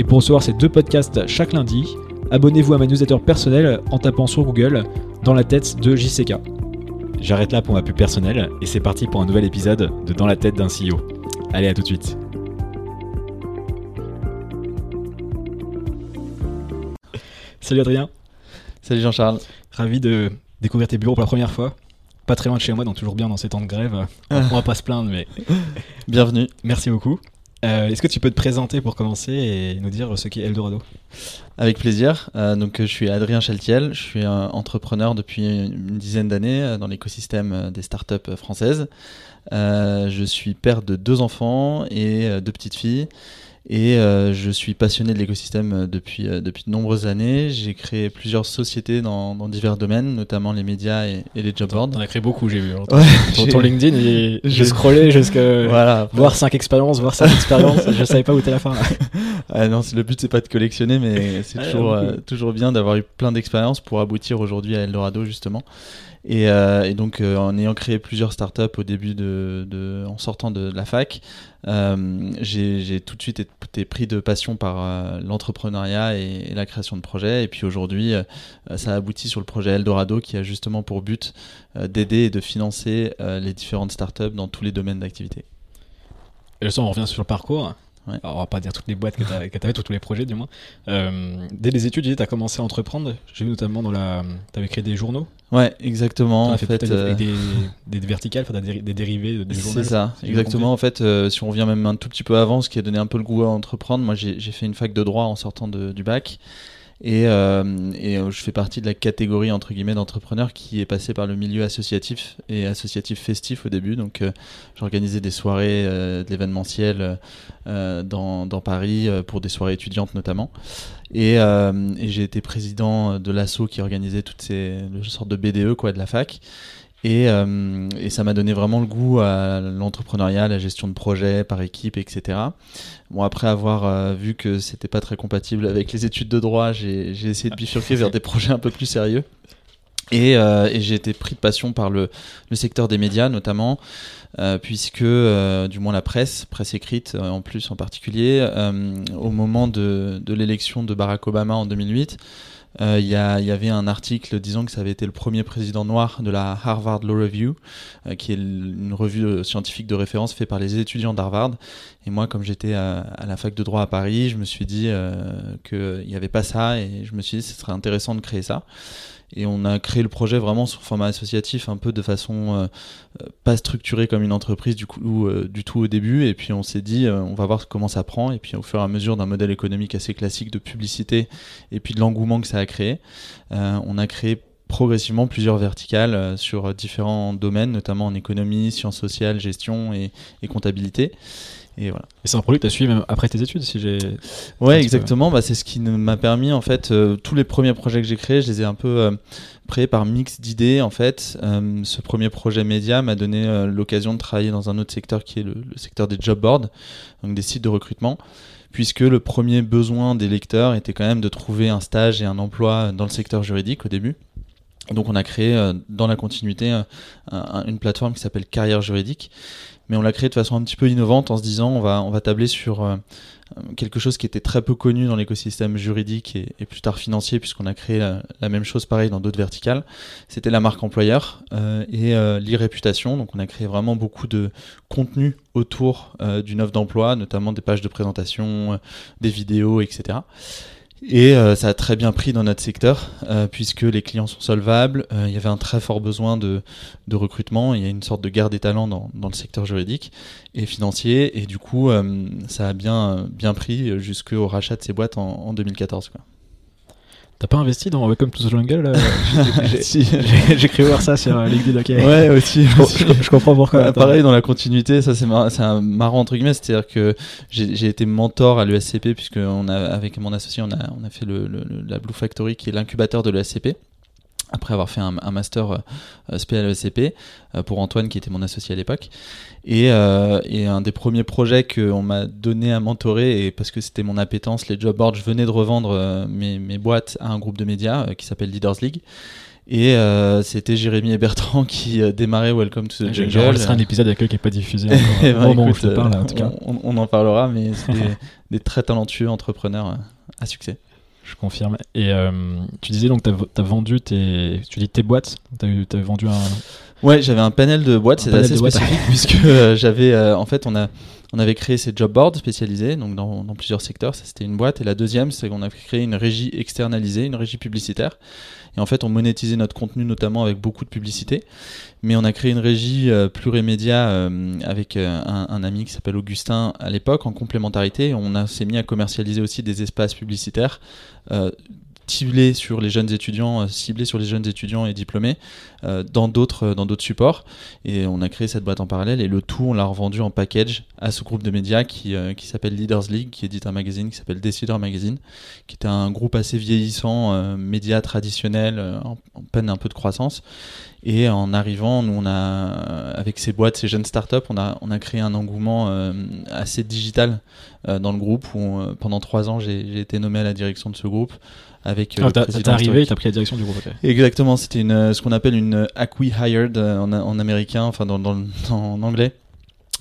Et pour recevoir ces deux podcasts chaque lundi, abonnez-vous à ma newsletter personnelle en tapant sur Google Dans la tête de JCK. J'arrête là pour ma pub personnelle et c'est parti pour un nouvel épisode de Dans la tête d'un CEO. Allez, à tout de suite. Salut Adrien. Salut Jean-Charles. Ravi de découvrir tes bureaux pour la première fois pas très loin de chez moi, donc toujours bien dans ces temps de grève. On va pas se plaindre, mais. Bienvenue. Merci beaucoup. Euh, est-ce que tu peux te présenter pour commencer et nous dire ce qu'est Eldorado? Avec plaisir. Euh, donc, je suis Adrien Chaltiel, je suis entrepreneur depuis une dizaine d'années euh, dans l'écosystème des startups françaises. je suis père de deux enfants et deux petites filles. Et euh, je suis passionné de l'écosystème euh, depuis, euh, depuis de nombreuses années. J'ai créé plusieurs sociétés dans, dans, divers domaines, notamment les médias et, les job boards. T'en as créé beaucoup, j'ai vu. Hein. Sur ton LinkedIn, et j'ai scrollé jusqu'à voilà, voir 5 expériences, voir 5 expériences. je savais pas où était la fin. ah non, le but c'est pas de collectionner, mais c'est toujours, toujours bien d'avoir eu plein d'expériences pour aboutir aujourd'hui à Eldorado justement. Et, euh, et, donc, euh, en ayant créé plusieurs startups au début de, en sortant de, la fac, euh, j'ai tout de suite été pris de passion par l'entrepreneuriat et, la création de projets. Et puis aujourd'hui, ça a abouti sur le projet Eldorado qui a justement pour but d'aider et de financer les différentes startups dans tous les domaines d'activité. Et le on revient sur le parcours. Alors, on va pas dire toutes les boîtes que tu avais, tous les projets du moins. Euh, dès les études, tu as commencé à entreprendre. J'ai vu notamment dans la. Tu avais créé des journaux. Ouais, exactement. En fait, euh, des, des, verticales, des, des, dérivés de journaux. C'est ça, exactement. En fait, euh, si on revient même un tout petit peu avant, ce qui a donné un peu le goût à entreprendre, moi j'ai fait une fac de droit en sortant de, du bac. Et, euh, et, euh, je fais partie de la catégorie entre guillemets d'entrepreneurs qui est passé par le milieu associatif et associatif festif au début. Donc euh, j'organisais des soirées de l'événementiel dans, dans, Paris pour des soirées étudiantes notamment. Et, et j'ai été président de l'asso qui organisait toutes ces sortes de BDE quoi de la fac. Et, euh, et, ça m'a donné vraiment le goût à l'entrepreneuriat, la gestion de projets par équipe, etc. Bon, après avoir euh, vu que c'était pas très compatible avec les études de droit, j'ai essayé de bifurquer vers des projets un peu plus sérieux. Et, euh, j'ai été pris de passion par le, secteur des médias, notamment, puisque, du moins la presse, presse écrite en plus en particulier, au moment de l'élection de Barack Obama en 2008, euh, il y, avait un article disant que ça avait été le premier président noir de la Harvard Law Review, euh, qui est une revue euh, scientifique de référence faite par les étudiants d'Harvard. Et moi, comme j'étais à, la fac de droit à Paris, je me suis dit qu'il n'y avait pas ça et je me suis dit que ce serait intéressant de créer ça. Et on a créé le projet vraiment sous format associatif, un peu de façon pas structurée comme une entreprise du, coup, du tout au début. Et puis on s'est dit, on va voir comment ça prend. Et puis au fur et à mesure d'un modèle économique assez classique de publicité et puis de l'engouement que ça a créé, on a créé progressivement plusieurs verticales sur différents domaines, notamment en économie, sciences sociales, gestion et, et comptabilité. Et voilà. Et c'est un projet que tu as suivi même après tes études, si j'ai. Ouais, exactement. Bah, c'est ce qui m'a permis, en fait, euh, tous les premiers projets que j'ai créés, je les ai un peu euh, créés par mix d'idées, en fait. Euh, ce premier projet média m'a donné l'occasion de travailler dans un autre secteur qui est le, secteur des job boards, donc des sites de recrutement puisque le premier besoin des lecteurs était quand même de trouver un stage et un emploi dans le secteur juridique au début. Donc on a créé dans la continuité une plateforme qui s'appelle Carrière Juridique mais on l'a créé de façon un petit peu innovante en se disant on va, on va tabler sur euh, quelque chose qui était très peu connu dans l'écosystème juridique et, plus tard financier, puisqu'on a créé la, même chose pareil dans d'autres verticales. C'était la marque employeur euh, et euh, l'e-réputation. Donc on a créé vraiment beaucoup de contenu autour d'une offre d'emploi, notamment des pages de présentation, des vidéos, etc. Et euh, ça a très bien pris dans notre secteur, euh, puisque les clients sont solvables, euh, il y avait un très fort besoin de, recrutement, il y a une sorte de guerre des talents dans, le secteur juridique et financier, et du coup, ça a bien, bien pris jusqu'au rachat de ces boîtes en, en 2014. Quoi. T'as pas investi dans Welcome to the Jungle là J'ai- cru voir ça sur euh, LinkedIn, ok. Ouais, aussi. Je, aussi. je- je comprends pourquoi. Ouais, pareil dans la continuité, ça c'est mar- c'est un marrant entre guillemets, c'est-à-dire que j'ai été mentor à l'ESCP puisque on a avec mon associé on a on a fait le, le- le- la Blue Factory qui est l'incubateur de l'ESCP. Après avoir fait un, un master euh, l'ESCP euh, pour Antoine qui était mon associé à l'époque et, euh, et un des premiers projets qu'on m'a donné à mentorer et parce que c'était mon appétence les job boards je venais de revendre mes, mes boîtes à un groupe de médias qui s'appelle Leaders League et euh, c'était Jérémy et Bertrand qui euh, démarraient Welcome to the Jungle enregistré un épiside avec eux qui n'est pas diffusé encore. eh ben, écoute, je te parle, en tout cas. on, on en parlera, mais c'est des, des très talentueux entrepreneurs à succès. Je confirme. Et euh, tu disais donc, tu as, vendu tes, tu dis tes boîtes, tu as, vendu un. Ouais, j'avais un panel de boîtes, panel assez spécifique puisque euh, j'avais, euh, en fait, on a, on avait créé ces job boards spécialisés, donc dans, plusieurs secteurs. Ça, c'était une boîte. Et la deuxième, c'est qu'on a créé une régie externalisée, une régie publicitaire. Et en fait, on monétisait notre contenu notamment avec beaucoup de publicité. Mais on a créé une régie euh, plurimédia euh, avec euh, un, un ami qui s'appelle Augustin à l'époque en complémentarité. On s'est mis à commercialiser aussi des espaces publicitaires ciblés sur les jeunes étudiants, euh, ciblés sur les jeunes étudiants et diplômés euh, dans d'autres euh, dans d'autres supports. Et on a créé cette boîte en parallèle et le tout, on l'a revendu en package à ce groupe de médias qui, qui s'appelle Leaders League, qui édite un magazine qui s'appelle Decider Magazine, qui était un groupe assez vieillissant, médias traditionnels, euh, en, peine un peu de croissance. Et en arrivant, nous, on a, avec ces boîtes, ces jeunes startups, on a, on a créé un engouement assez digital dans le groupe où pendant trois ans, j'ai été nommé à la direction de ce groupe. Avec, euh, Ah, T'es arrivé et t'as pris la direction du groupe. Exactement, c'était une, euh, ce qu'on appelle une euh, en, en américain, enfin dans, en anglais.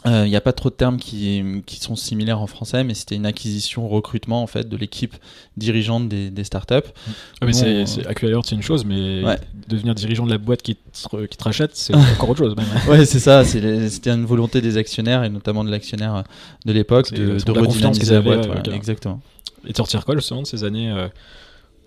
Euh, Il n'y a pas trop de termes qui, qui sont similaires en français, mais c'était une acquisition, recrutement en fait de l'équipe dirigeante des, des startups. Ouais, mais c'est, euh, c'est une chose, mais Ouais. devenir dirigeant de la boîte qui te, qui te rachète, c'est encore autre chose. Même. Ouais, c'est ça. C'était une volonté des actionnaires et notamment de l'actionnaire euh, de l'époque de, de la confiance redynamiser la boîte. voilà. Exactement. Et tu retires quoi justement de ces années euh,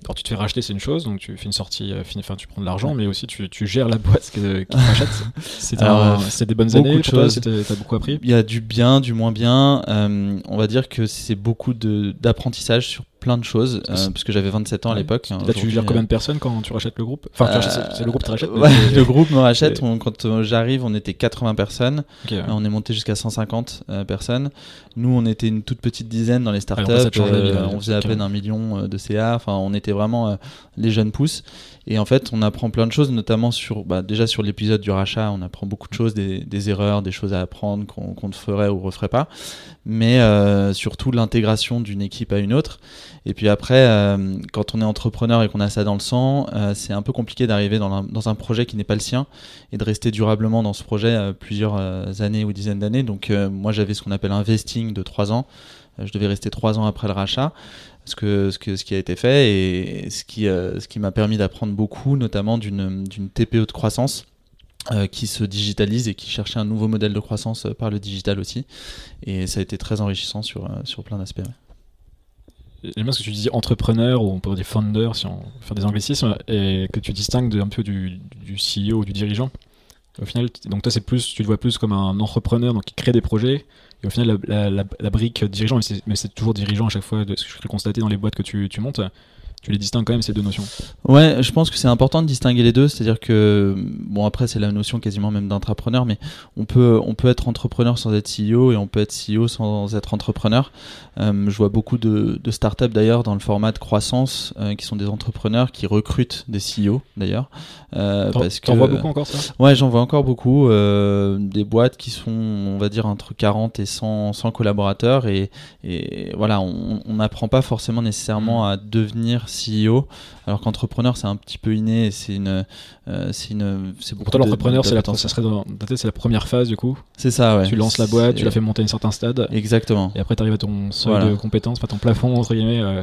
Alors tu te fais racheter, c'est une chose, donc tu fais une sortie, euh, fin, enfin tu prends de l'argent, mais aussi tu, tu gères la boîte que- qui te rachète. C'était, euh, des bonnes années de pour toi, t'as beaucoup appris. Il y a du bien, du moins bien. Euh, on va dire que c'est beaucoup d'apprentissage sur plein de choses, euh, parce que j'avais 27 ans à l'époque. Là tu gères combien euh, de personnes quand tu rachètes le groupe? Enfin euh, c'est, le groupe qui te rachète. ouais, le groupe me rachète. On- quand euh, j'arrive, on était 80 personnes. Ouais. Euh, On est monté jusqu'à 150 euh, personnes. Nous, on était une toute petite dizaine dans les startups. Euh, on faisait à peine un million euh, de CA. Enfin, on était vraiment euh, les jeunes pousses. Et en fait, on apprend plein de choses, notamment sur, bah, déjà sur l'épisode du rachat, on apprend beaucoup de choses, des, erreurs, des choses à apprendre qu'on ne ferait ou referait pas. Mais euh, surtout l'intégration d'une équipe à une autre. Et puis après, euh, quand on est entrepreneur et qu'on a ça dans le sang, euh, c'est un peu compliqué d'arriver dans, dans un projet qui n'est pas le sien et de rester durablement dans ce projet plusieurs années ou dizaines d'années. Donc moi j'avais ce qu'on appelle un vesting de trois ans. Je devais rester trois ans après le rachat, ce, que, ce, qui a été fait et ce qui, euh, m'a permis d'apprendre beaucoup, notamment d'une TPE de croissance. euh, qui se digitalise et qui cherchait un nouveau modèle de croissance euh, par le digital aussi. Et ça a été très enrichissant sur, plein d'aspects. J'aime bien ce que tu dis entrepreneur ou on peut dire founder si on faire des anglicismes et que tu distingues un peu du, du CEO ou du dirigeant. Au final, donc toi c'est plus, tu le vois plus comme un entrepreneur donc qui crée des projets et au final la, brique dirigeant, mais c'est, toujours dirigeant à chaque fois de ce que je peux constater dans les boîtes que tu montes, tu les distingues quand même ces deux notions. Ouais, je pense que c'est important de distinguer les deux. C'est-à-dire que, bon, après, c'est la notion quasiment même d'entrepreneur, mais on peut, on peut être entrepreneur sans être CEO et on peut être CEO sans être entrepreneur. Euh, je vois beaucoup de, de startups d'ailleurs dans le format de croissance euh, qui sont des entrepreneurs qui recrutent des CEO d'ailleurs. Euh, T'en, parce que t'en vois beaucoup encore ça? Ouais, j'en vois encore beaucoup. euh, des boîtes qui sont, on va dire, entre 40 et 100, 100 collaborateurs. Et, et voilà, on on n'apprend pas forcément nécessairement à devenir CEO. Alors qu'entrepreneur, c'est un petit peu inné. C'est une, euh, c'est une, c'est beaucoup l'entrepreneur c'est la, ça serait dans c'est la première phase du coup. C'est ça, ouais. Tu lances la boîte, tu la fais monter à un certain stade. Exactement. Et après, tu arrives à ton seuil Voilà. de compétence, pas ton plafond, entre guillemets. euh,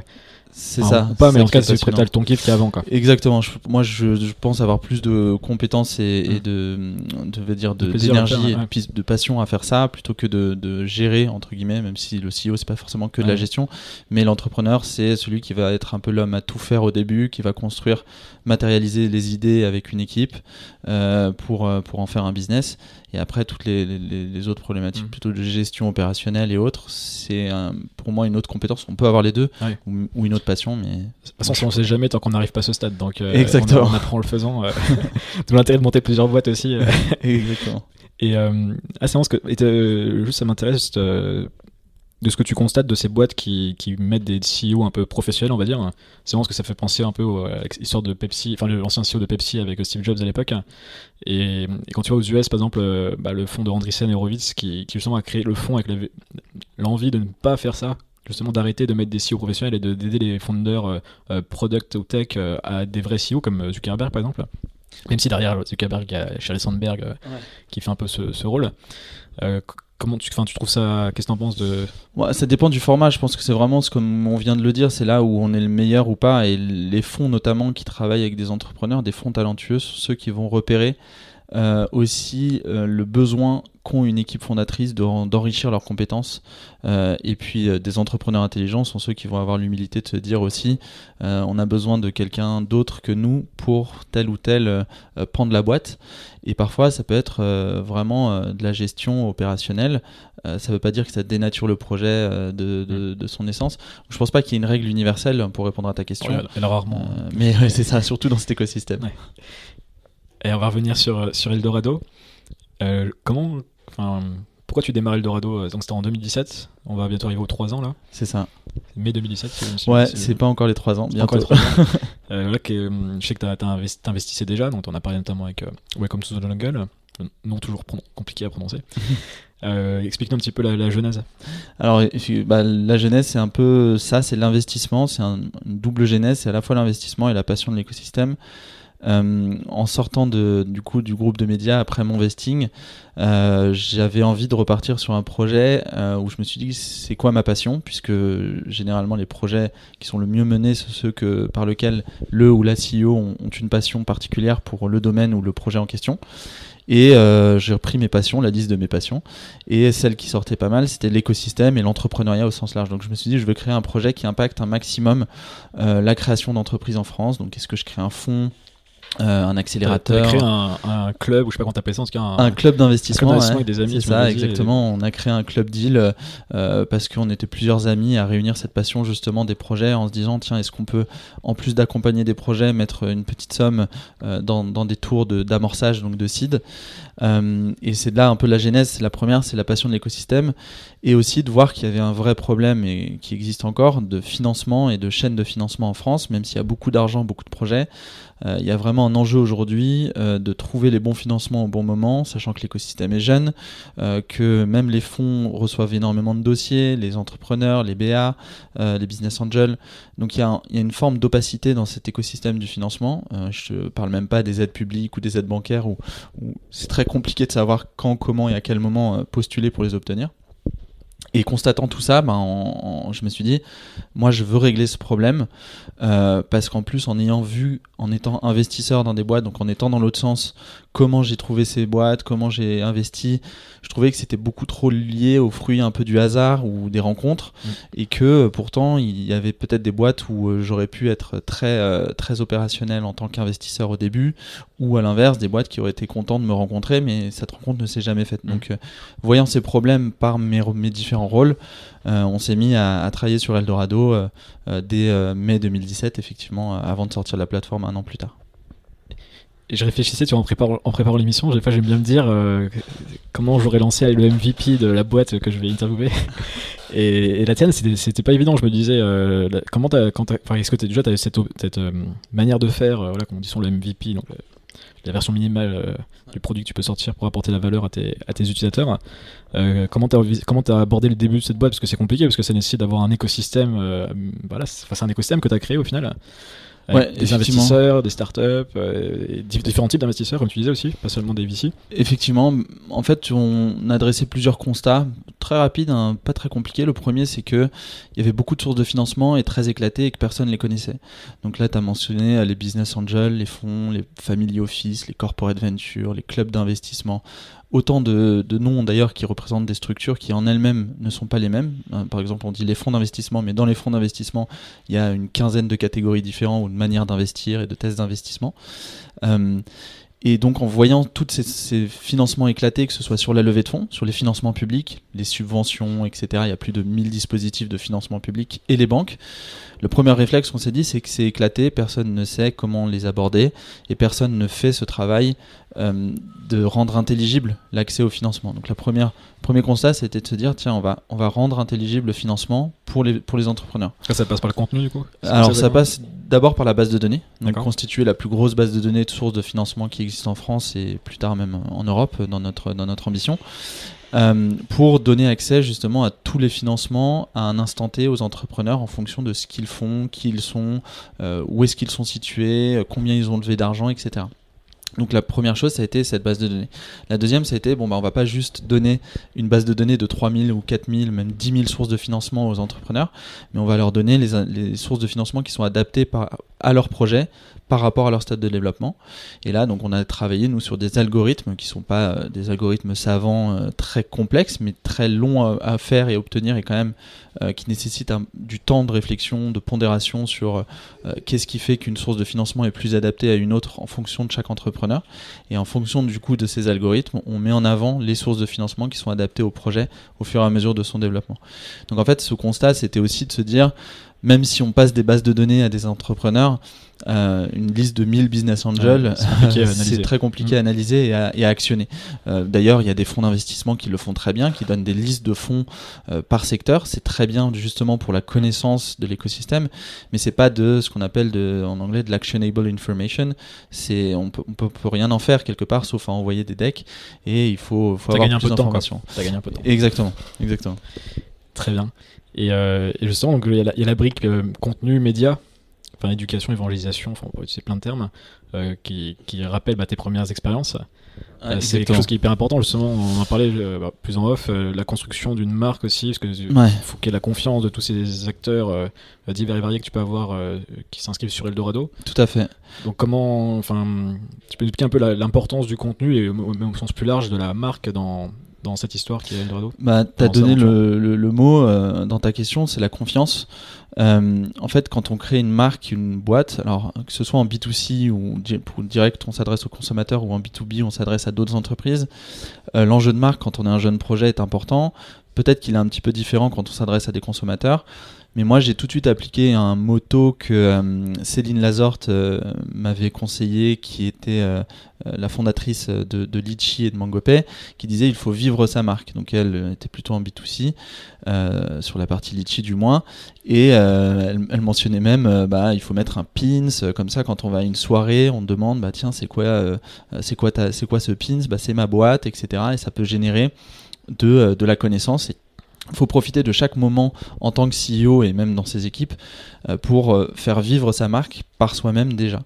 C'est enfin, ça. Ou pas, mais en tout cas, c'est t'as ton kiff qui avant, quoi. Exactement. Je- moi, je, je pense avoir plus de compétences et, et Mm. de, de, dire, De de, d'énergie et de, ouais. pis- de passion à faire ça plutôt que de, gérer entre guillemets. Même si le CEO c'est pas forcément que de la gestion, mais l'entrepreneur c'est celui qui va être un peu l'homme à tout faire au début, qui va construire, matérialiser les idées avec une équipe euh, pour euh, pour en faire un business. Et après toutes les, les, les autres problématiques Mm. plutôt de gestion opérationnelle et autres, c'est un- pour moi une autre compétence. On peut avoir les deux Ouais. ou, ou une autre passion. Mais De toute façon, on ne sait jamais tant qu'on n'arrive pas à ce stade. Donc, euh, Exactement. On, on apprend en le faisant. euh, D'où l'intérêt de monter plusieurs boîtes aussi. euh. exactement. Et euh, ah, c'est vraiment ce que. et, euh, juste, ça m'intéresse euh, de ce que tu constates de ces boîtes qui, qui mettent des CEO un peu professionnels, on va dire. C'est vraiment ce que ça fait penser un peu à l'histoire de Pepsi, enfin l'ancien CEO de Pepsi avec Steve Jobs à l'époque. Et, et quand tu vois aux US, par exemple, euh, bah, le fonds de Andreessen Horowitz qui, qui justement a créé le fonds avec l'envie de ne pas faire ça. Justement, d'arrêter de mettre des CEO professionnels et de- d'aider les fondeurs euh, euh, product ou tech euh, à des vrais CEO comme Zuckerberg par exemple. Même si derrière Zuckerberg, il y a Sheryl Sandberg euh, qui fait un peu ce, ce rôle. Comment tu, tu trouves ça Qu'est-ce que t'en penses de ça dépend du format. Je pense que c'est vraiment ce comme on vient de le dire, c'est là où on est le meilleur ou pas. Et les fonds notamment qui travaillent avec des entrepreneurs, des fonds talentueux, sont ceux qui vont repérer euh, aussi euh, le besoin qu'ont une équipe fondatrice de- d'enrichir leurs compétences. Euh, et puis des entrepreneurs intelligents sont ceux qui vont avoir l'humilité de se dire aussi, on a besoin de quelqu'un d'autre que nous pour tel ou tel pan de la boîte. Et parfois, ça peut être vraiment de la gestion opérationnelle. Ça ne veut pas dire que ça dénature le projet de, de- de son essence. Je pense pas qu'il y ait une règle universelle pour répondre à ta question. Ouais, Elle a rarement. Euh, mais ouais, c'est ça, surtout dans cet écosystème. Ouais. Et on va revenir sur, sur Eldorado. Euh, comment. Enfin, pourquoi tu démarres Eldorado euh, Donc c'était en 2017. On va bientôt arriver aux 3 ans là. C'est ça. Mai 2017. si je me souviens, Ouais, c'est pas encore les 3 ans. c'est encore Bientôt. les 3 ans. Euh, là, que, euh, je sais que tu t'investissais déjà, donc on a parlé notamment avec euh, Welcome to the Jungle, euh, nom toujours compliqué à prononcer. Euh, Explique-nous un petit peu la, la genèse. Alors, bah, la genèse, c'est un peu ça, c'est l'investissement, c'est un- une double genèse, c'est à la fois l'investissement et la passion de l'écosystème. Euh, en sortant du coup du groupe de médias après mon vesting, euh, j'avais envie de repartir sur un projet euh, où je me suis dit c'est quoi ma passion, puisque généralement les projets qui sont le mieux menés sont ceux par lesquels le ou la CEO ont, une passion particulière pour le domaine ou le projet en question. Et j'ai repris mes passions, la liste de mes passions. Et celle qui sortait pas mal, c'était l'écosystème et l'entrepreneuriat au sens large. Donc je me suis dit, je veux créer un projet qui impacte un maximum la création d'entreprises en France. Donc est-ce que je crée un fonds, euh, un accélérateur créé un, un club, ou je sais pas comment t'appelles ça, en tout cas un, un club d'investissement, un club d'investissement ouais. avec des amis, C'est ça, exactement. On a créé un club deal euh, parce qu'on était plusieurs amis à réunir cette passion justement des projets en se disant tiens, est-ce qu'on peut, en plus d'accompagner des projets, mettre une petite somme euh, dans, dans des tours de- d'amorçage, donc de seed. Euh, et c'est là un peu la genèse. C'est la première, c'est la passion de l'écosystème et aussi de voir qu'il y avait un vrai problème et qui existe encore de financement et de chaîne de financement en France, même s'il y a beaucoup d'argent, beaucoup de projets. Euh, il y a vraiment un enjeu aujourd'hui euh, de trouver les bons financements au bon moment, sachant que l'écosystème est jeune, euh, que même les fonds reçoivent énormément de dossiers, les entrepreneurs, les BA, les business angels. Donc il y a, une forme d'opacité dans cet écosystème du financement. Je ne parle même pas des aides publiques ou des aides bancaires où, c'est très compliqué de savoir quand, comment et à quel moment postuler pour les obtenir. Et constatant tout ça, ben, en- en- je me suis dit, moi je veux régler ce problème euh, parce qu'en plus en ayant vu, en étant investisseur dans des boîtes, donc en étant dans l'autre sens, comment j'ai trouvé ces boîtes, comment j'ai investi, je trouvais que c'était beaucoup trop lié aux fruits un peu du hasard ou des rencontres Mm. et que euh, pourtant il y avait peut-être des boîtes où euh, j'aurais pu être très euh, très opérationnel en tant qu'investisseur au début ou à l'inverse des boîtes qui auraient été contents de me rencontrer mais cette rencontre ne s'est jamais faite. Mm. Donc voyant ces problèmes par mes, mes différents rôles, euh, on s'est mis à, à travailler sur Eldorado euh, euh, dès mai 2017 effectivement avant de sortir la plateforme un an plus tard. Et je réfléchissais, tu vois, en préparant, préparant l'émission, des fois j'aime bien me dire euh, comment j'aurais lancé le MVP de la boîte que je vais interviewer. et, la tienne, c'était pas évident. Je me disais, euh, comment est-ce que t'as- déjà tu as cette, cette euh, manière de faire, voilà, comme disons le MVP, donc la version minimale du produit que tu peux sortir pour apporter la valeur à tes, utilisateurs. Comment comment t'as abordé le début de cette boîte? Parce que c'est compliqué, parce que ça nécessite d'avoir un écosystème. voilà, c'est un écosystème que tu as créé au final. Ouais, des investisseurs, des startups, euh, différents types d'investisseurs, comme tu disais aussi, pas seulement des VC. Effectivement, en fait, on a dressé plusieurs constats très rapides, hein, pas très compliqués. Le premier, c'est que il y avait beaucoup de sources de financement et très éclatées et que personne les connaissait. Donc là, tu as mentionné euh, les business angels, les fonds, les family office, les corporate ventures, les clubs d'investissement. Autant de, noms d'ailleurs qui représentent des structures qui en elles-mêmes ne sont pas les mêmes. Hein, Par exemple, on dit les fonds d'investissement, mais dans les fonds d'investissement, il y a une quinzaine de catégories différentes ou de manières d'investir et de tests d'investissement. Euh, Et donc en voyant tous ces, ces, financements éclatés, que ce soit sur la levée de fonds, sur les financements publics, les subventions, etc., il y a plus de 1000 dispositifs de financement public et les banques, le premier réflexe qu'on s'est dit, c'est que c'est éclaté, personne ne sait comment les aborder et personne ne fait ce travail euh, de rendre intelligible l'accès au financement. Donc, le premier constat, c'était de se dire tiens, on va, on va rendre intelligible le financement pour les, pour les entrepreneurs. Ça, ça passe par le contenu, du coup? Alors, ça, passe d'abord par la base de données, donc constituer la plus grosse base de données de sources de financement qui existe en France et plus tard même en Europe dans notre, dans notre ambition. Euh, pour donner accès justement à tous les financements à un instant T aux entrepreneurs en fonction de ce qu'ils font, qui ils sont, euh, où est-ce qu'ils sont situés, combien ils ont levé d'argent, etc. Donc la première chose, ça a été cette base de données. La deuxième, ça a été, bon, bah, on va pas juste donner une base de données de 3000 ou 4000, même 10 000 sources de financement aux entrepreneurs, mais on va leur donner les, sources de financement qui sont adaptées à leur projet par rapport à leur stade de développement. Et là, donc, on a travaillé, nous, sur des algorithmes qui sont pas euh, des algorithmes savants euh, très complexes, mais très longs à, faire et obtenir et quand même euh, qui nécessitent du temps de réflexion, de pondération sur qu'est-ce qui fait qu'une source de financement est plus adaptée à une autre en fonction de chaque entrepreneur. Et en fonction du coup de ces algorithmes, on met en avant les sources de financement qui sont adaptées au projet au fur et à mesure de son développement. Donc en fait, ce constat, c'était aussi de se dire, même si on passe des bases de données à des entrepreneurs, euh, une liste de 1000 business angels, c'est très compliqué à mm. analyser et à, et à actionner. Euh, D'ailleurs, il y a des fonds d'investissement qui le font très bien, qui donnent des listes de fonds euh, par secteur. C'est très bien justement pour la connaissance de l'écosystème, mais c'est pas de ce qu'on appelle de, en anglais de l'actionable information. C'est on peut, on peut, rien en faire quelque part sauf à envoyer des decks et il faut, faut avoir plus d'informations. Exactement, exactement. Très bien. Et, euh, et justement, donc, il, y a la, il y a la brique euh, contenu média enfin éducation, évangélisation, enfin on peut utiliser plein de termes, euh, qui, qui rappellent bah, tes premières expériences. Euh, c'est quelque chose qui est hyper important, justement, on en a parlé euh, bah, plus en off, la construction d'une marque aussi, parce qu'il faut qu'il y ait la confiance de tous ces acteurs divers et variés que tu peux avoir qui s'inscrivent sur Eldorado. Tout à fait. Donc comment, enfin, tu peux expliquer un peu l'importance du contenu et au, sens plus large de la marque dans, dans cette histoire qui est Eldorado bah, Tu as donné le, le, le, mot dans ta question, c'est la confiance. Euh, en fait, quand on crée une marque, une boîte, alors que ce soit en B2C ou pour direct, on s'adresse aux consommateurs ou en B2B, on s'adresse à d'autres entreprises, euh, l'enjeu de marque quand on est un jeune projet est important. Peut-être qu'il est un petit peu différent quand on s'adresse à des consommateurs. Mais moi, j'ai tout de suite appliqué un motto que euh, Céline Lazorte euh, m'avait conseillé, qui était euh, la fondatrice de, de, Litchi et de Mangopay, qui disait il faut vivre sa marque. Donc elle était plutôt en B2C, sur la partie Litchi du moins. Et elle, mentionnait même bah, il faut mettre un pins, comme ça quand on va à une soirée, on demande bah, tiens, c'est quoi, quoi, ce pins? Bah, C'est ma boîte, etc. Et ça peut générer de, la connaissance. Faut profiter de chaque moment en tant que CEO et même dans ses équipes pour euh, faire vivre sa marque par soi-même déjà.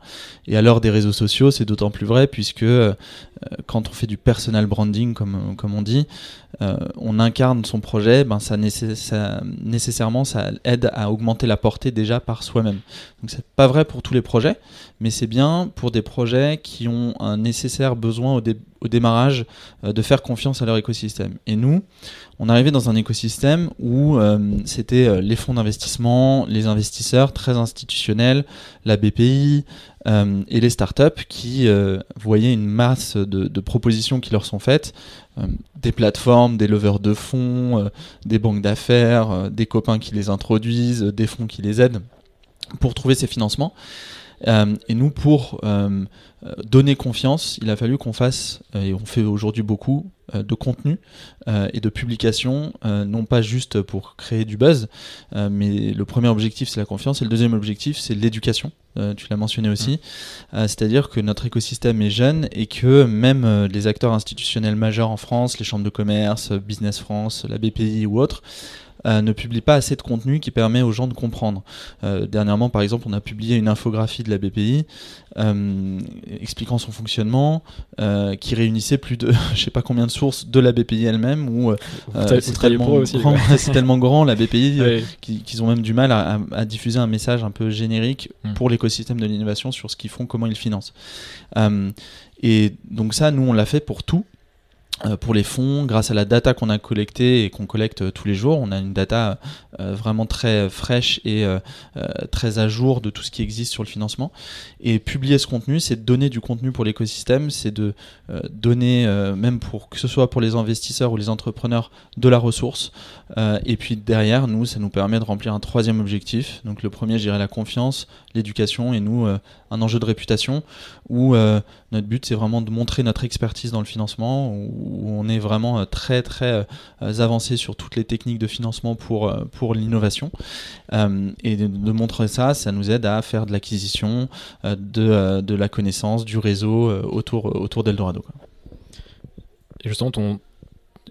Et à l'heure des réseaux sociaux, c'est d'autant plus vrai puisque euh, quand on fait du personal branding, comme, comme on dit, on incarne son projet, ben ça, nécessairement ça aide à augmenter la portée déjà par soi-même. Donc c'est pas vrai pour tous les projets, mais c'est bien pour des projets qui ont un nécessaire besoin au, dé au démarrage de faire confiance à leur écosystème. Et nous, on arrivait dans un écosystème où euh, c'était euh, les fonds d'investissement, les investisseurs très institutionnels, la BPI euh, et les startups qui euh, voyaient une masse de, propositions qui leur sont faites, euh, des plateformes, des leveurs de fonds, des banques d'affaires, des copains qui les introduisent, des fonds qui les aident pour trouver ces financements. Et nous, pour donner confiance, il a fallu qu'on fasse, et on fait aujourd'hui beaucoup, euh, de contenu euh, et de publication, euh, non pas juste pour créer du buzz, mais le premier objectif c'est la confiance et le deuxième objectif c'est l'éducation. tu l'as mentionné aussi, mmh. c'est-à-dire que notre écosystème est jeune et que même les acteurs institutionnels majeurs en France, les chambres de commerce, Business France, la BPI ou autres, euh, ne publie pas assez de contenu qui permet aux gens de comprendre. Euh, dernièrement, par exemple, on a publié une infographie de la BPI euh, expliquant son fonctionnement, qui réunissait plus de je sais pas combien de sources de la BPI elle-même. Où c'est tellement, grand, tellement grand la BPI qu'ils ont même du mal à, à, diffuser un message un peu générique hmm. pour l'écosystème de l'innovation sur ce qu'ils font, comment ils financent. et donc ça, nous, on l'a fait pour tout. Euh, pour les fonds, grâce à la data qu'on a collectée et qu'on collecte euh, tous les jours, on a une data euh, vraiment très fraîche et très à jour de tout ce qui existe sur le financement. Et publier ce contenu, c'est donner du contenu pour l'écosystème, c'est de donner, même pour que ce soit pour les investisseurs ou les entrepreneurs, de la ressource. et puis derrière, nous, ça nous permet de remplir un troisième objectif. Donc le premier, je dirais la confiance, l'éducation et nous, un enjeu de réputation où notre but, c'est vraiment de montrer notre expertise dans le financement, on est vraiment euh, très très euh, avancé sur toutes les techniques de financement pour, euh, pour l'innovation. et de, montrer ça, ça nous aide à faire de l'acquisition, de, de, la connaissance, du réseau autour, autour d'Eldorado. Et justement, ton,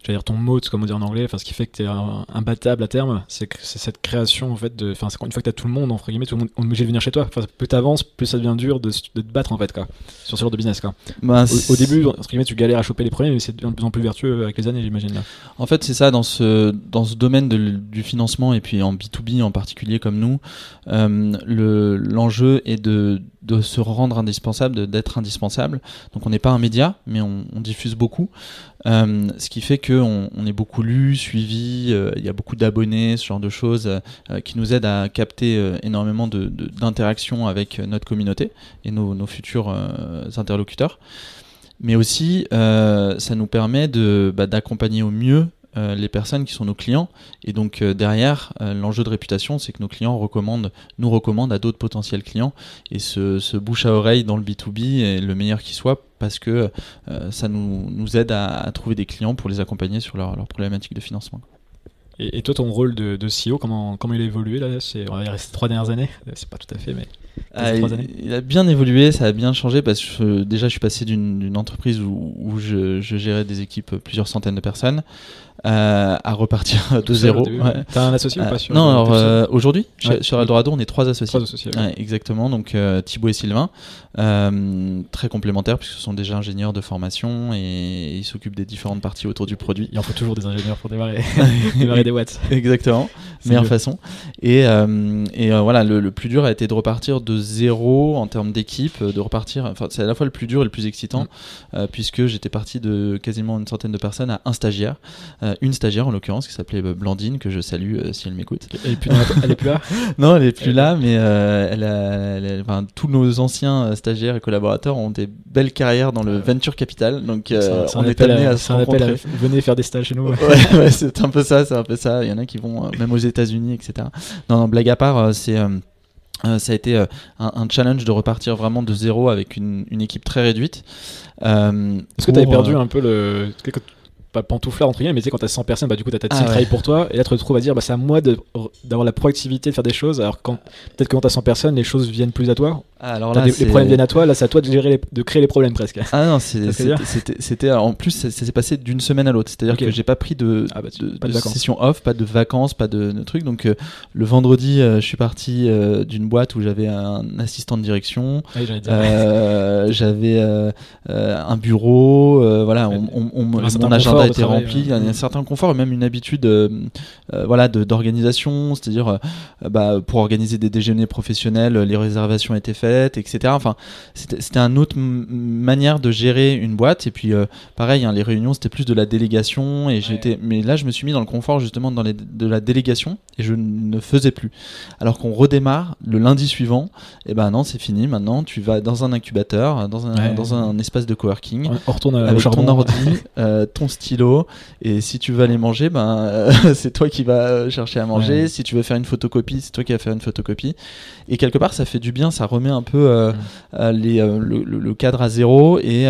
je dire ton mot, comme on dit en anglais, enfin ce qui fait que tu es imbattable à terme, c'est cette création en fait de, enfin une fois que tu as tout le monde entre guillemets, tout le monde est obligé de venir chez toi. Enfin, plus t'avances, plus ça devient dur de, de, te battre en fait quoi, sur ce genre de business quoi. Bah, au, début, entre guillemets, tu galères à choper les premiers, mais c'est de plus en plus vertueux avec les années, j'imagine. En fait, c'est ça dans ce dans ce domaine du financement et puis en B2B en particulier comme nous, euh, le l'enjeu est de de se rendre indispensable, d'être indispensable. Donc on n'est pas un média, mais on, diffuse beaucoup. Euh, ce qui fait qu'on on est beaucoup lu, suivi, euh, il y a beaucoup d'abonnés, ce genre de choses euh, qui nous aident à capter énormément d'interactions avec notre communauté et nos, nos futurs interlocuteurs. Mais aussi, ça nous permet bah, d'accompagner au mieux euh, les personnes qui sont nos clients. Et donc euh, derrière, euh, l'enjeu de réputation, c'est que nos clients recommandent, nous recommandent à d'autres potentiels clients. Et ce, bouche à oreille dans le B2B est le meilleur qui soit parce que ça nous, nous aide à, trouver des clients pour les accompagner sur leurs leur problématiques de financement. Et, toi, ton rôle de, de CEO, comment, comment il a évolué là? C'est on va dire ces trois dernières années? C'est pas tout à fait, mais ah, il, a bien évolué, ça a bien changé parce que déjà je suis passé d'une entreprise où, où je, je, gérais des équipes plusieurs centaines de personnes euh, à repartir de zéro. Ouais. T'as un associé ou pas sur Non, alors euh, aujourd'hui, sur Eldorado, on est trois associés. Trois associés exactement, donc euh, Thibaut et Sylvain, très complémentaires puisque ce sont déjà ingénieurs de formation et ils s'occupent des différentes parties autour du produit. Il en faut toujours des ingénieurs pour démarrer, démarrer des watts. Exactement, meilleure façon. Et, et voilà, le, le, plus dur a été de repartir de zéro en termes d'équipe, de repartir. Enfin, c'est à la fois le plus dur et le plus excitant mm. puisque j'étais parti de quasiment une centaine de personnes à un stagiaire. Euh, une stagiaire en l'occurrence qui s'appelait euh, Blandine, que je salue euh, si elle m'écoute. Elle, est plus là Non, elle est plus là, mais elle a, tous nos anciens stagiaires et collaborateurs ont des belles carrières dans le venture capital, donc on est amené à, se rencontrer. venez faire des stages chez nous. ouais, c'est un peu ça, c'est un peu ça. Il y en a qui vont même aux États-Unis, etc. Non, non, blague à part, c'est ça a été un, challenge de repartir vraiment de zéro avec une, équipe très réduite. Est-ce que tu avais perdu un peu le pas pantouflard entre guillemets mais tu sais quand t'as 100 personnes bah du coup t'as ta team ah, pour toi et là tu te retrouves à dire bah c'est à moi d'avoir la proactivité de faire des choses alors quand peut-être que quand t'as 100 personnes les choses viennent plus à toi ah, alors là, les problèmes viennent à toi là c'est à toi de gérer de créer les problèmes presque. Ah non c'était en plus ça, s'est passé d'une semaine à l'autre. C'est à dire que j'ai pas pris de, ah, bah, de, pas de, session off pas de vacances pas de, trucs. Donc euh, le vendredi euh, je suis parti euh, d'une boîte où j'avais un assistant de direction. J'avais un bureau voilà on, on, mon agenda a été rempli. Il y a un certain confort et même une habitude voilà, d'organisation. C'est-à-dire, bah, pour organiser des déjeuners professionnels, les réservations étaient faites, etc. Enfin, c'était une autre manière de gérer une boîte. Et puis, pareil, hein, les réunions, c'était plus de la délégation. Et j'étais, mais là, je me suis mis dans le confort justement dans les, de la délégation et je ne faisais plus. Alors qu'on redémarre le lundi suivant, et ben non, c'est fini. Maintenant, tu vas dans un incubateur, dans un, dans un espace de coworking, on retourne avec ton ordi, ton style et si tu veux aller manger, ben, euh, c'est toi qui vas chercher à manger. Si tu veux faire une photocopie, c'est toi qui vas faire une photocopie. Et quelque part, ça fait du bien, ça remet un peu euh, euh, les, le, cadre à zéro et,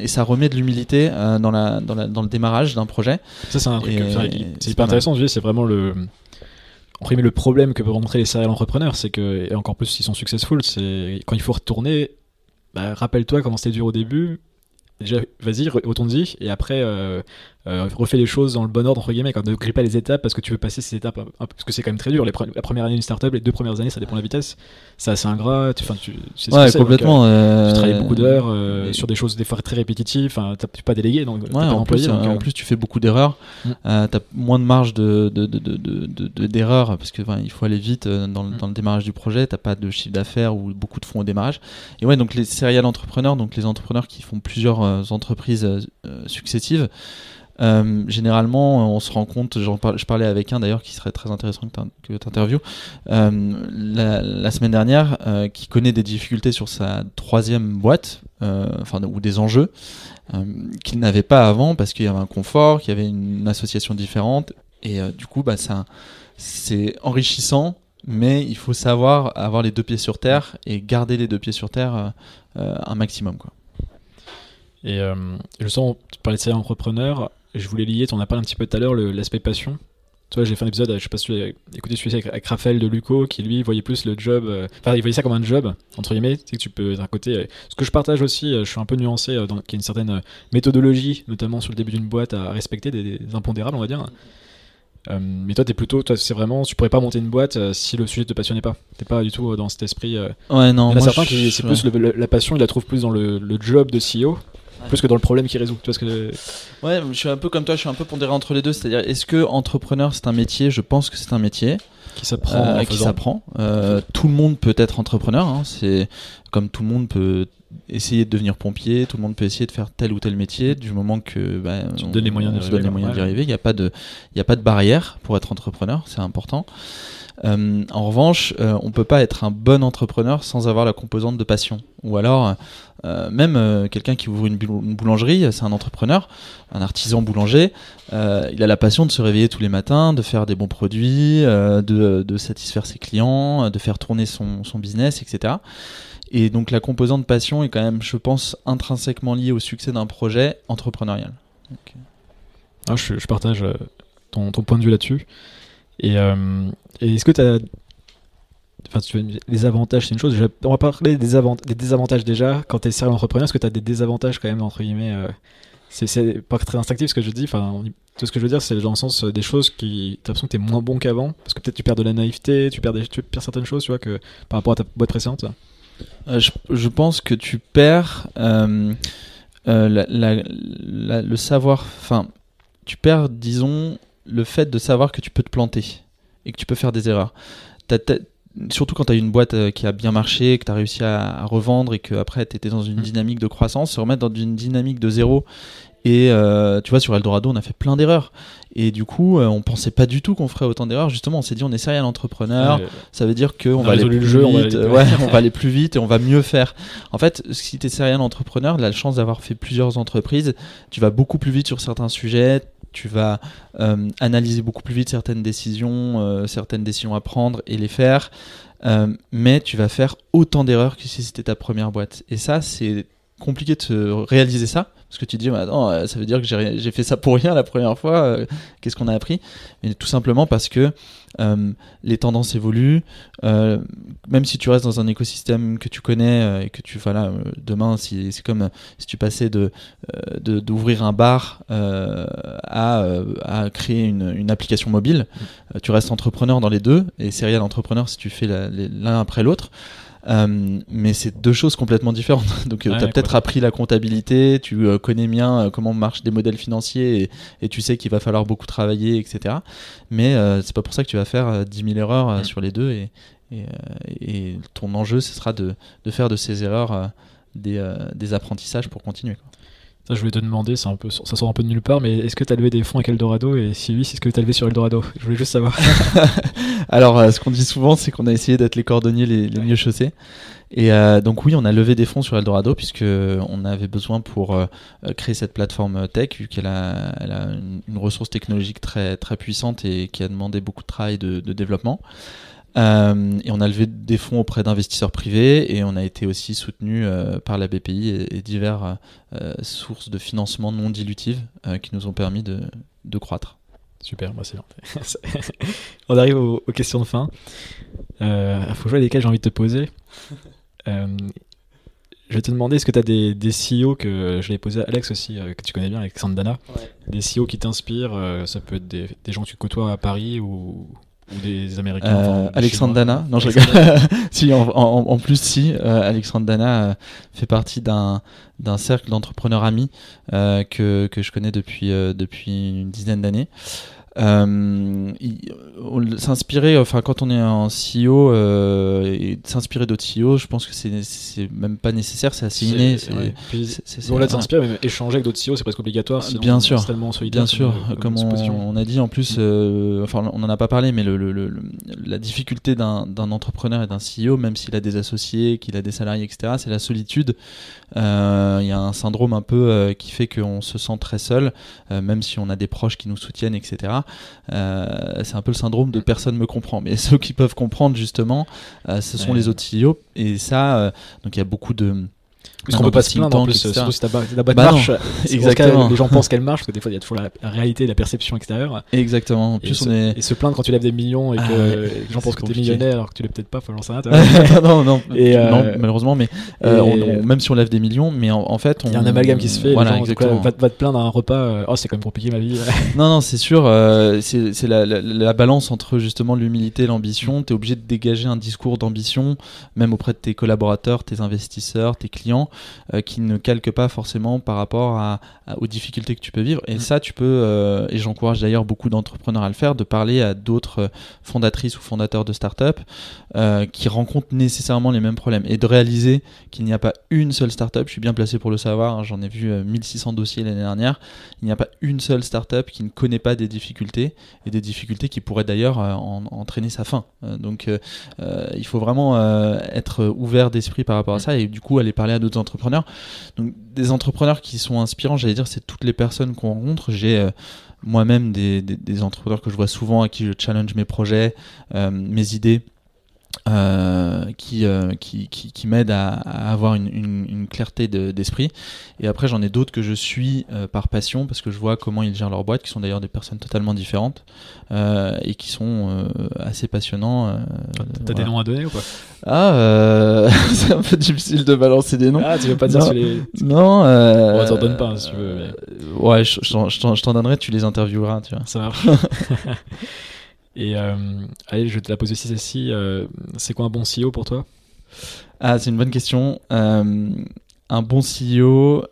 et ça remet de l'humilité dans, la, dans, la, dans le démarrage d'un projet. Ça, c'est un truc c'est hyper intéressant. C'est vraiment le le problème que peuvent rencontrer les serial entrepreneurs, c'est que, et encore plus s'ils sont successful, c'est quand il faut retourner, bah, rappelle-toi comment c'était dur au début, déjà vas-y retourne-y et après euh, euh, refais les choses dans le bon ordre entre guillemets quand ne grille pas les étapes parce que tu veux passer ces étapes parce que c'est quand même très dur. Les la première année d'une startup les deux premières années ça dépend de la vitesse. C'est assez ingrat tu, tu, ouais, complètement euh, tu travailles beaucoup d'heures sur des choses des fois très répétitives enfin tu pas délégué donc ouais, en, plus, en plus tu fais beaucoup d'erreurs. Mm. tu as moins de marge de d'erreurs de, de, parce que il faut aller vite dans, mm. dans, le démarrage du projet. T'as pas de chiffre d'affaires ou beaucoup de fonds au démarrage. Et ouais donc les serial entrepreneurs donc les entrepreneurs qui font plusieurs entreprises successives. généralement, on se rend compte, je parlais avec un d'ailleurs qui serait très intéressant que tu interviews, la, semaine dernière, qui connaît des difficultés sur sa troisième boîte, enfin, ou des enjeux, qu'il n'avait pas avant parce qu'il y avait un confort, qu'il y avait une association différente, et du coup, bah, c'est enrichissant mais il faut savoir avoir les deux pieds sur terre et garder les deux pieds sur terre euh, euh, un maximum. Quoi. Et euh, je sens, tu parlais de série entrepreneur, je voulais lier, tu en as parlé un petit peu tout à l'heure, l'aspect passion. Tu vois, j'ai fait un épisode, je sais pas si tu as écouté celui-ci avec, Raphaël de Luco, qui lui voyait plus le job, enfin il voyait ça comme un job, entre guillemets, tu sais que tu peux d'un côté. ce que je partage aussi, je suis un peu nuancé, dans, qu'il y a une certaine méthodologie, notamment sur le début d'une boîte, à respecter, des, des impondérables, on va dire. Euh, mais toi, t'es plutôt, toi, c'est vraiment, tu pourrais pas monter une boîte euh, si le sujet te passionnait pas. T'es pas du tout euh, dans cet esprit. Ouais, non. Il y en a certains qui, c'est plus la passion, ils la trouvent plus dans le, job de CEO. Plus que dans le problème qu'il résout. Tu vois ce que... Ouais, je suis un peu comme toi, je suis un peu pondéré entre les deux. C'est-à-dire, est-ce que entrepreneur c'est un métier? Je pense que c'est un métier qui s'apprend. qui s'apprend. tout le monde peut être entrepreneur. Hein. C'est comme tout le monde peut essayer de devenir pompier, tout le monde peut essayer de faire tel ou tel métier du moment que bah, on, donne les moyens d'y arriver. Il n'y a pas de, il a pas de barrière pour être entrepreneur, c'est important. Euh, en revanche, euh, on peut pas être un bon entrepreneur sans avoir la composante de passion. Ou alors, euh, même quelqu'un qui ouvre une, boulangerie, c'est un entrepreneur, un artisan boulanger. il a la passion de se réveiller tous les matins, de faire des bons produits, de, satisfaire ses clients, de faire tourner son, business, etc. Et donc la composante passion est quand même, je pense, intrinsèquement liée au succès d'un projet entrepreneurial. Ah, je, partage ton, point de vue là-dessus. Et, euh, est-ce que tu as... Enfin, les avantages, c'est une chose. On va parler des, des désavantages déjà. Quand tu es sérieux entrepreneur, est-ce que tu as des désavantages quand même, entre guillemets euh, C'est pas très instinctif ce que je dis. Enfin, tout ce que je veux dire, c'est dans le sens des choses qui. Tu as l'impression que tu es moins bon qu'avant. Parce que peut-être tu perds de la naïveté, tu perds, tu perds certaines choses, tu vois, que, par rapport à ta boîte précédente. Euh, je, pense que tu perds euh, euh, le savoir. Enfin, tu perds, disons, le fait de savoir que tu peux te planter et que tu peux faire des erreurs. surtout quand tu as une boîte qui a bien marché, que tu as réussi à, revendre et que après tu étais dans une mmh. dynamique de croissance, se remettre dans une dynamique de zéro. Et tu vois, sur Eldorado, on a fait plein d'erreurs. Et du coup, euh, on pensait pas du tout qu'on ferait autant d'erreurs. Justement, on s'est dit, on est serial entrepreneur. ça veut dire qu'on va aller plus vite. On va aller... Ouais, on va aller plus vite et on va mieux faire. En fait, si tu es serial entrepreneur, la chance d'avoir fait plusieurs entreprises, tu vas beaucoup plus vite sur certains sujets. Tu vas euh, analyser beaucoup plus vite certaines décisions, euh, certaines décisions à prendre et les faire. mais tu vas faire autant d'erreurs que si c'était ta première boîte. Et ça, c'est compliqué de réaliser ça parce que tu dis, bah, euh, ça veut dire que j'ai fait ça pour rien la première fois. Euh, qu'est-ce qu'on a appris? Mais tout simplement parce que euh, les tendances évoluent. même si tu restes dans un écosystème que tu connais et que tu, voilà, demain, si, c'est comme si tu passais de d'ouvrir un bar à, à, créer une, une application mobile, tu restes entrepreneur dans les deux et serial entrepreneur si tu fais l'un après l'autre. Euh, mais c'est deux choses complètement différentes. Donc, euh, tu as peut-être appris la comptabilité, tu euh, connais bien comment marchent des modèles financiers et, tu sais qu'il va falloir beaucoup travailler, etc. Mais c'est pas pour ça que tu vas faire 10 000 erreurs sur les deux. Et, et, ton enjeu, ce sera de, de faire de ces erreurs des, des, apprentissages pour continuer. Ça, je voulais te demander, un peu, ça sort un peu de nulle part, mais est-ce que tu as levé des fonds avec Eldorado? Et si oui, c'est ce que tu as levé sur Eldorado Je voulais juste savoir. Alors, euh, ce qu'on dit souvent, c'est qu'on a essayé d'être les cordonniers les, mieux chaussés. Et euh, donc oui, on a levé des fonds sur Eldorado puisque on avait besoin pour euh, créer cette plateforme tech, vu qu'elle a, une, ressource technologique très très puissante et qui a demandé beaucoup de travail de, de développement. Euh, et on a levé des fonds auprès d'investisseurs privés et on a été aussi soutenu euh, par la BPI et, et diverses euh, sources de financement non dilutives qui nous ont permis de, de croître. Super, bah c'est On arrive aux, questions de fin. Il faut jouer lesquelles j'ai envie de te poser. je vais te demander, est-ce que tu as des, des CEO que je l'ai posé à Alex aussi, que tu connais bien, Alexandre Dana, des CEO qui t'inspirent, ça peut être des, des, gens que tu côtoies à Paris ou, ou des Américains euh, Alexandre Dana, non, je si, en, plus, si, euh, Alexandre Dana euh, fait partie d'un d'un cercle d'entrepreneurs amis que, que je connais depuis, depuis une dizaine d'années. Euh, s'inspirer, enfin quand on est en CEO, euh, et s'inspirer d'autres CEO, je pense que c'est même pas nécessaire, c'est assez inné. ouais. Bon, là, c'est- t'inspires, mais échanger avec d'autres CEO, c'est presque obligatoire. sinon Bien sûr. Tellement solitaire. Bien sûr, comme- comme comme on, a dit en plus, euh, enfin on n'en a pas parlé, mais le, le- le- le- la difficulté d'un entrepreneur et d'un CEO, même s'il a des associés, qu'il a des salariés, etc., c'est la solitude. Euh, Il y a un syndrome un peu euh, qui fait qu'on se sent très seul, euh, même si on a des proches qui nous soutiennent, etc. Euh, c'est un peu le syndrome de personne me comprend. Mais ceux qui peuvent comprendre justement, euh, ce sont Ouais. les autres CEO. Et ça, euh, donc il y a beaucoup de Parce qu'on peut pas se plaindre en plus, surtout si ta, boîte Bah marche. Cas, exactement. les gens pensent qu'elle marche, parce que des fois, il y a toujours la, la réalité, la perception extérieure. Exactement. En Et, se, on est et se plaindre quand tu lèves des millions et que Ah les gens pensent que t'es compliqué. millionnaire alors que tu l'es peut-être pas, faut j'en non, non, Et, euh, non, malheureusement, mais euh, et- on- on- même si on lève des millions, mais en, en fait, Il y a un amalgame qui se fait, Voilà, les gens, ouais, va, va te plaindre à un repas, euh, oh c'est quand même compliqué ma vie. Non, non, c'est sûr, euh, c'est la, la- la balance entre justement l'humilité et l'ambition. Tu es obligé de dégager un discours d'ambition, même auprès de tes collaborateurs, tes investisseurs, tes clients, qui ne calquent pas forcément par rapport à, à- aux difficultés que tu peux vivre. Et Mm. ça, tu peux, euh, et j'encourage d'ailleurs beaucoup d'entrepreneurs à le faire, de parler à d'autres euh, fondatrices ou fondateurs de start-up euh, qui rencontrent nécessairement les mêmes problèmes et de réaliser qu'il n'y a pas une seule start-up. Je suis bien placé pour le savoir, hein, j'en ai vu euh, 1600 dossiers l'année dernière. Il n'y a pas une seule start-up qui ne connaît pas des difficultés et des difficultés qui pourraient d'ailleurs euh, en- entraîner sa fin. Euh, donc euh, euh, il faut vraiment euh, être ouvert d'esprit par rapport à ça et du coup aller parler à d'autres entrepreneurs. Donc des entrepreneurs qui sont inspirants, j'allais dire, c'est toutes les personnes qu'on rencontre. J'ai euh, moi-même des, entrepreneurs que je vois souvent à qui je challenge mes projets, euh, mes idées. Euh, qui, euh, qui, qui, qui m'aident à, à avoir une, une- une clarté de- d'esprit. Et après, j'en ai d'autres que je suis euh, par passion parce que je vois comment ils gèrent leur boîte, qui sont d'ailleurs des personnes totalement différentes et qui sont assez passionnants. T'as des noms à donner ou pas? Ah, c'est un peu difficile de balancer des noms. Ah, tu veux pas dire Non. sur les. Non, On t'en donne pas, si tu veux, mais- Ouais, je, je t'en- je t'en je t'en donnerai, tu les intervieweras, tu vois. Ça marche. Et euh, allez, je vais te la poser aussi celle-ci. euh, c'est quoi un bon CEO pour toi? Ah, c'est une bonne question. Euh, un bon CEO,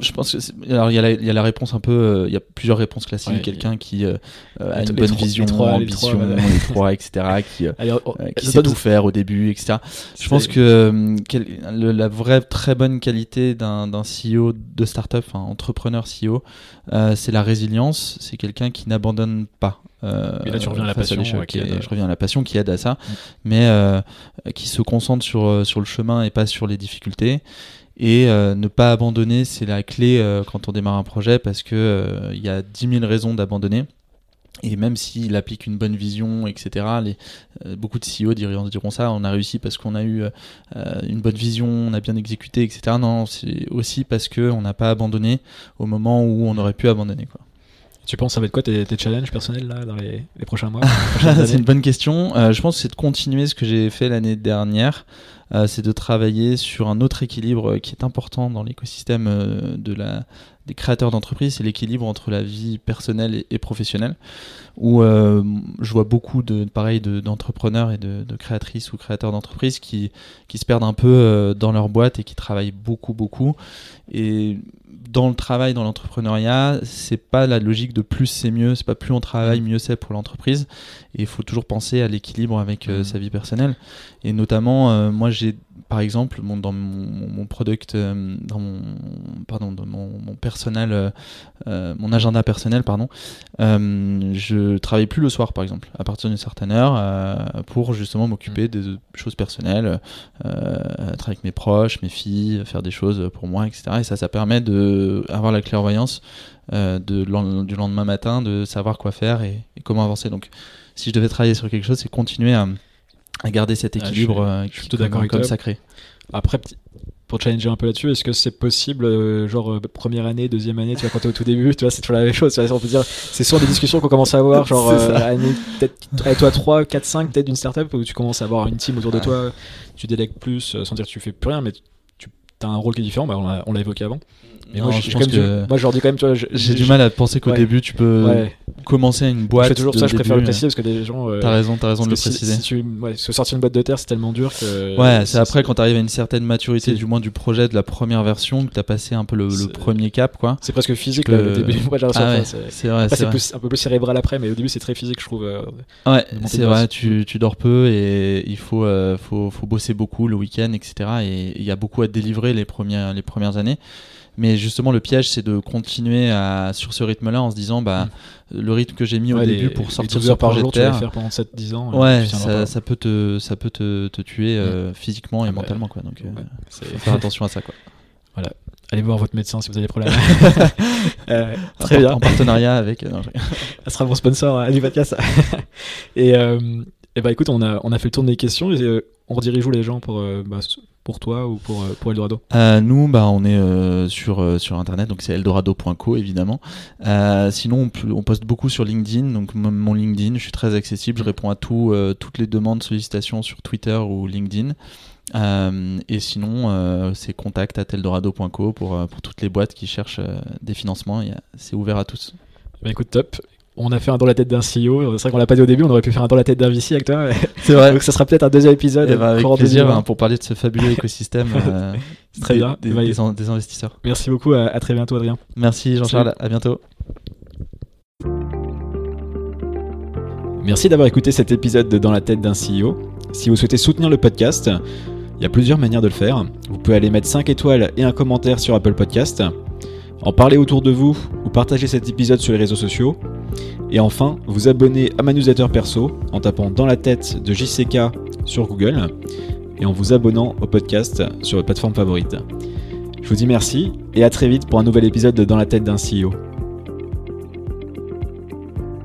je pense que alors il y, a la- il y a la réponse un peu, euh, il y a plusieurs réponses classiques. Ouais, Quelqu'un qui euh, a les une trois- bonne les vision, trois- les ambition, trois, voilà. les trois, etc. Qui, euh, oh, euh, qui sait tout faire au début, etc. Je pense que quel- le- la vraie très bonne qualité d'un CEO de startup, enfin entrepreneur CEO, euh, c'est la résilience. C'est quelqu'un qui n'abandonne pas. euh, Et là, tu reviens à la passion, l'échec. ouais, qui aide. Je reviens à la passion qui aide à ça, mais euh, qui se concentre sur, sur le chemin et pas sur les difficultés. Et euh, ne pas abandonner, c'est la clé euh, quand on démarre un projet parce que euh, il y a 10 000 raisons d'abandonner. Et même s'il applique une bonne vision, etc., les, euh, beaucoup de CEO diront, diront ça, on a réussi parce qu'on a eu euh, une bonne vision, on a bien exécuté, etc. Non, c'est aussi parce qu'on n'a pas abandonné au moment où on aurait pu abandonner. Quoi. Tu penses ça va être quoi tes, tes challenges personnels là dans les, les prochains mois c'est une bonne question. Euh, je pense que c'est de continuer ce que j'ai fait l'année dernière. Euh, c'est de travailler sur un autre équilibre euh, qui est important dans l'écosystème euh, de la, des créateurs d'entreprises, c'est l'équilibre entre la vie personnelle et, et professionnelle, où euh, je vois beaucoup de pareil de- d'entrepreneurs et de, de créatrices ou créateurs d'entreprises qui, qui se perdent un peu euh, dans leur boîte et qui travaillent beaucoup beaucoup. Et dans le travail, dans l'entrepreneuriat, c'est pas la logique de plus c'est mieux, c'est pas plus on travaille, mieux c'est pour l'entreprise. Et il faut toujours penser à l'équilibre avec euh, Mhm. sa vie personnelle. Et notamment, moi j'ai, par exemple, mon- dans mon, mon product, euh, dans mon, pardon, dans mon, mon personnel, euh, euh, mon agenda personnel, pardon, euh, je travaille plus le soir, par exemple, à partir d'une certaine heure, euh, pour justement m'occuper des choses personnelles, être avec mes proches, mes filles, faire des choses pour moi, etc. Et ça, ça permet de avoir la clairvoyance de, du lendemain matin, de savoir quoi faire et, et comment avancer. Donc, si je devais travailler sur quelque chose, c'est continuer à, à garder cet Ah, je équilibre suis- euh, je suis qui- plutôt comme, d'accord avec comme toi. sacré. Après, pour challenger un peu là-dessus, est-ce que c'est possible, euh, genre euh, première année, deuxième année, tu vois, quand t'es au tout début, tu vois, c'est toujours la même chose. tu vois, on peut dire, c'est souvent des discussions qu'on commence à avoir, genre euh, année, peut-être, allez, toi 3, 4, 5, peut-être d'une startup où tu commences à avoir une team autour de toi, tu délègues plus, sans dire que tu fais plus rien, mais tu as un rôle qui est différent, bah, on l'a on l'a évoqué avant. Mais Non, moi, je pense quand même que- du- moi, je leur dis quand même, tu vois, je- J'ai du mal à penser qu'au Ouais. début tu peux Ouais. commencer une Je boîte. fais toujours de ça, je préfère le début, préciser parce que des gens. euh, T'as raison, t'as raison de le si- préciser. Si, tu ouais, parce que sortir une boîte de terre, c'est tellement dur que. Ouais, c'est après quand t'arrives à une certaine maturité, du moins du projet de la première version, que t'as passé un peu le, premier cap, quoi. C'est presque physique là, le début. Moi, Ah c'est- vrai, c'est un peu plus cérébral après, mais au début, c'est très physique, je trouve. euh, Ouais, c'est vrai, tu, dors peu et il faut, euh, faut, faut bosser beaucoup le week-end, etc. Et il y a beaucoup à délivrer les premières, les premières années. Mais justement, le piège, c'est de continuer à, sur ce rythme-là en se disant, bah, le rythme que j'ai mis au Mm. début pour sortir 12 ce projet jour, de tu vas terre, faire pendant 7-10 ans. euh, ouais, ça, peut te, ça peut te, te tuer euh, physiquement et Ah bah, mentalement, quoi. Donc, euh, faut faire attention à ça, quoi. Allez voir votre médecin si vous avez des problèmes. Euh, très En- bien. En partenariat avec. euh, non, je- Ça sera mon sponsor à du podcast. et, euh, et bah écoute, on a, on a fait le tour des questions. Et, euh, on redirige où les gens pour, euh, bah, pour toi ou pour, euh, pour Eldorado? Euh, nous, bah, on est euh, sur, euh, sur internet, donc c'est eldorado.co évidemment. Sinon, on, poste beaucoup sur LinkedIn, donc mon, LinkedIn, je suis très accessible, je réponds à tout, toutes les demandes, sollicitations sur Twitter ou LinkedIn. Et sinon, c'est contact at eldorado.co pour, pour toutes les boîtes qui cherchent des financements, c'est ouvert à tous. Bah écoute, top. On a fait un dans la tête d'un CEO. C'est vrai qu'on l'a pas dit au début, on aurait pu faire un dans la tête d'un VC avec toi. C'est vrai. Donc ça sera peut-être un deuxième épisode. Ben, avec plaisir 2020. hein, pour parler de ce fabuleux écosystème euh, Très des, bien. des- Bah, des en- des investisseurs. Merci beaucoup. À, à très bientôt, Adrien. Merci Jean-Charles, à bientôt. Merci d'avoir écouté cet épisode de Dans la tête d'un CEO. Si vous souhaitez soutenir le podcast, il y a plusieurs manières de le faire. Vous pouvez aller mettre 5 étoiles et un commentaire sur Apple Podcast, en parler autour de vous ou partager cet épisode sur les réseaux sociaux. Et enfin, vous abonner à ma newsletter perso en tapant Dans la tête de JCK sur Google et en vous abonnant au podcast sur votre plateforme favorite. Je vous dis merci et à très vite pour un nouvel épisode de Dans la tête d'un CEO.